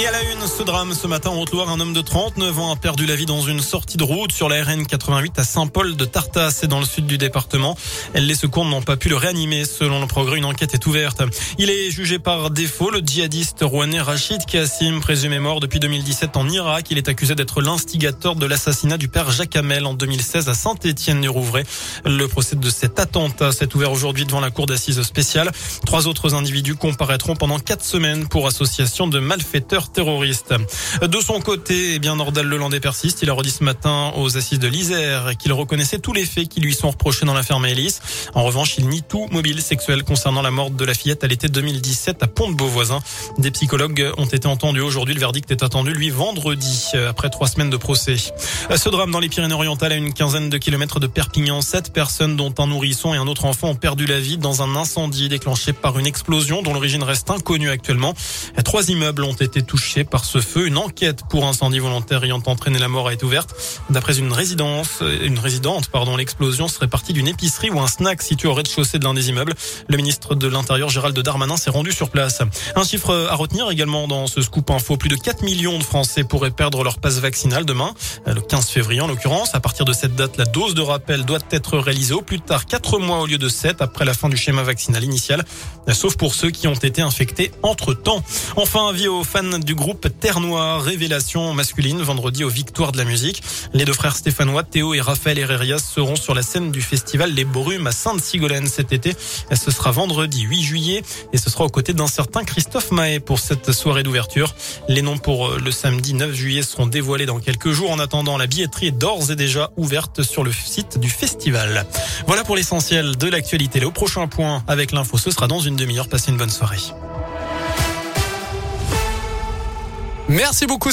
Et à la une, ce drame ce matin en Haute-Loire, un homme de 39 ans a perdu la vie dans une sortie de route sur la RN 88 à Saint-Paul de Tartas et dans le sud du département. Les secours n'ont pas pu le réanimer. Selon le progrès, une enquête est ouverte. Il est jugé par défaut. Le djihadiste rouennais Rachid Kassim, présumé mort depuis 2017 en Irak. Il est accusé d'être l'instigateur de l'assassinat du père Jacques Hamel en 2016 à Saint-Étienne-du-Rouvray. Le procès de cet attentat s'est ouvert aujourd'hui devant la cour d'assises spéciale. Trois autres individus comparaîtront pendant quatre semaines pour association de malfaiteurs terroriste. De son côté, eh bien Nordal Lelandais persiste. Il a redit ce matin aux assises de l'Isère qu'il reconnaissait tous les faits qui lui sont reprochés dans l'affaire Maëlys. En revanche, il nie tout mobile sexuel concernant la mort de la fillette à l'été 2017 à Pont-de-Beauvoisin. Des psychologues ont été entendus aujourd'hui. Le verdict est attendu, lui, vendredi, après trois semaines de procès. Ce drame dans les Pyrénées-Orientales à une quinzaine de kilomètres de Perpignan. Sept personnes, dont un nourrisson et un autre enfant, ont perdu la vie dans un incendie déclenché par une explosion dont l'origine reste inconnue actuellement. Trois immeubles ont été touchés par ce feu. Une enquête pour incendie volontaire ayant entraîné la mort été ouverte. D'après une résidence, une résidente, pardon, l'explosion serait partie d'une épicerie ou un snack situé au rez-de-chaussée de l'un des immeubles. Le ministre de l'Intérieur, Gérald Darmanin, s'est rendu sur place. Un chiffre à retenir également dans ce scoop info. Plus de 4 millions de Français pourraient perdre leur passe vaccinale demain, le 15 février en l'occurrence. À partir de cette date, la dose de rappel doit être réalisée au plus tard 4 mois au lieu de 7 après la fin du schéma vaccinal initial, sauf pour ceux qui ont été infectés entre temps. Enfin, avis aux fans du groupe Terre Noire, révélation masculine vendredi aux Victoires de la musique. Les deux frères stéphanois, Théo et Raphaël Herrerias seront sur la scène du festival Les Brumes à Sainte-Sigolène cet été. Ce sera vendredi 8 juillet et ce sera aux côtés d'un certain Christophe Mahé pour cette soirée d'ouverture. Les noms pour le samedi 9 juillet seront dévoilés dans quelques jours. En attendant, la billetterie est d'ores et déjà ouverte sur le site du festival. Voilà pour l'essentiel de l'actualité. Le prochain point avec l'info, ce sera dans une demi-heure. Passez une bonne soirée. Merci beaucoup.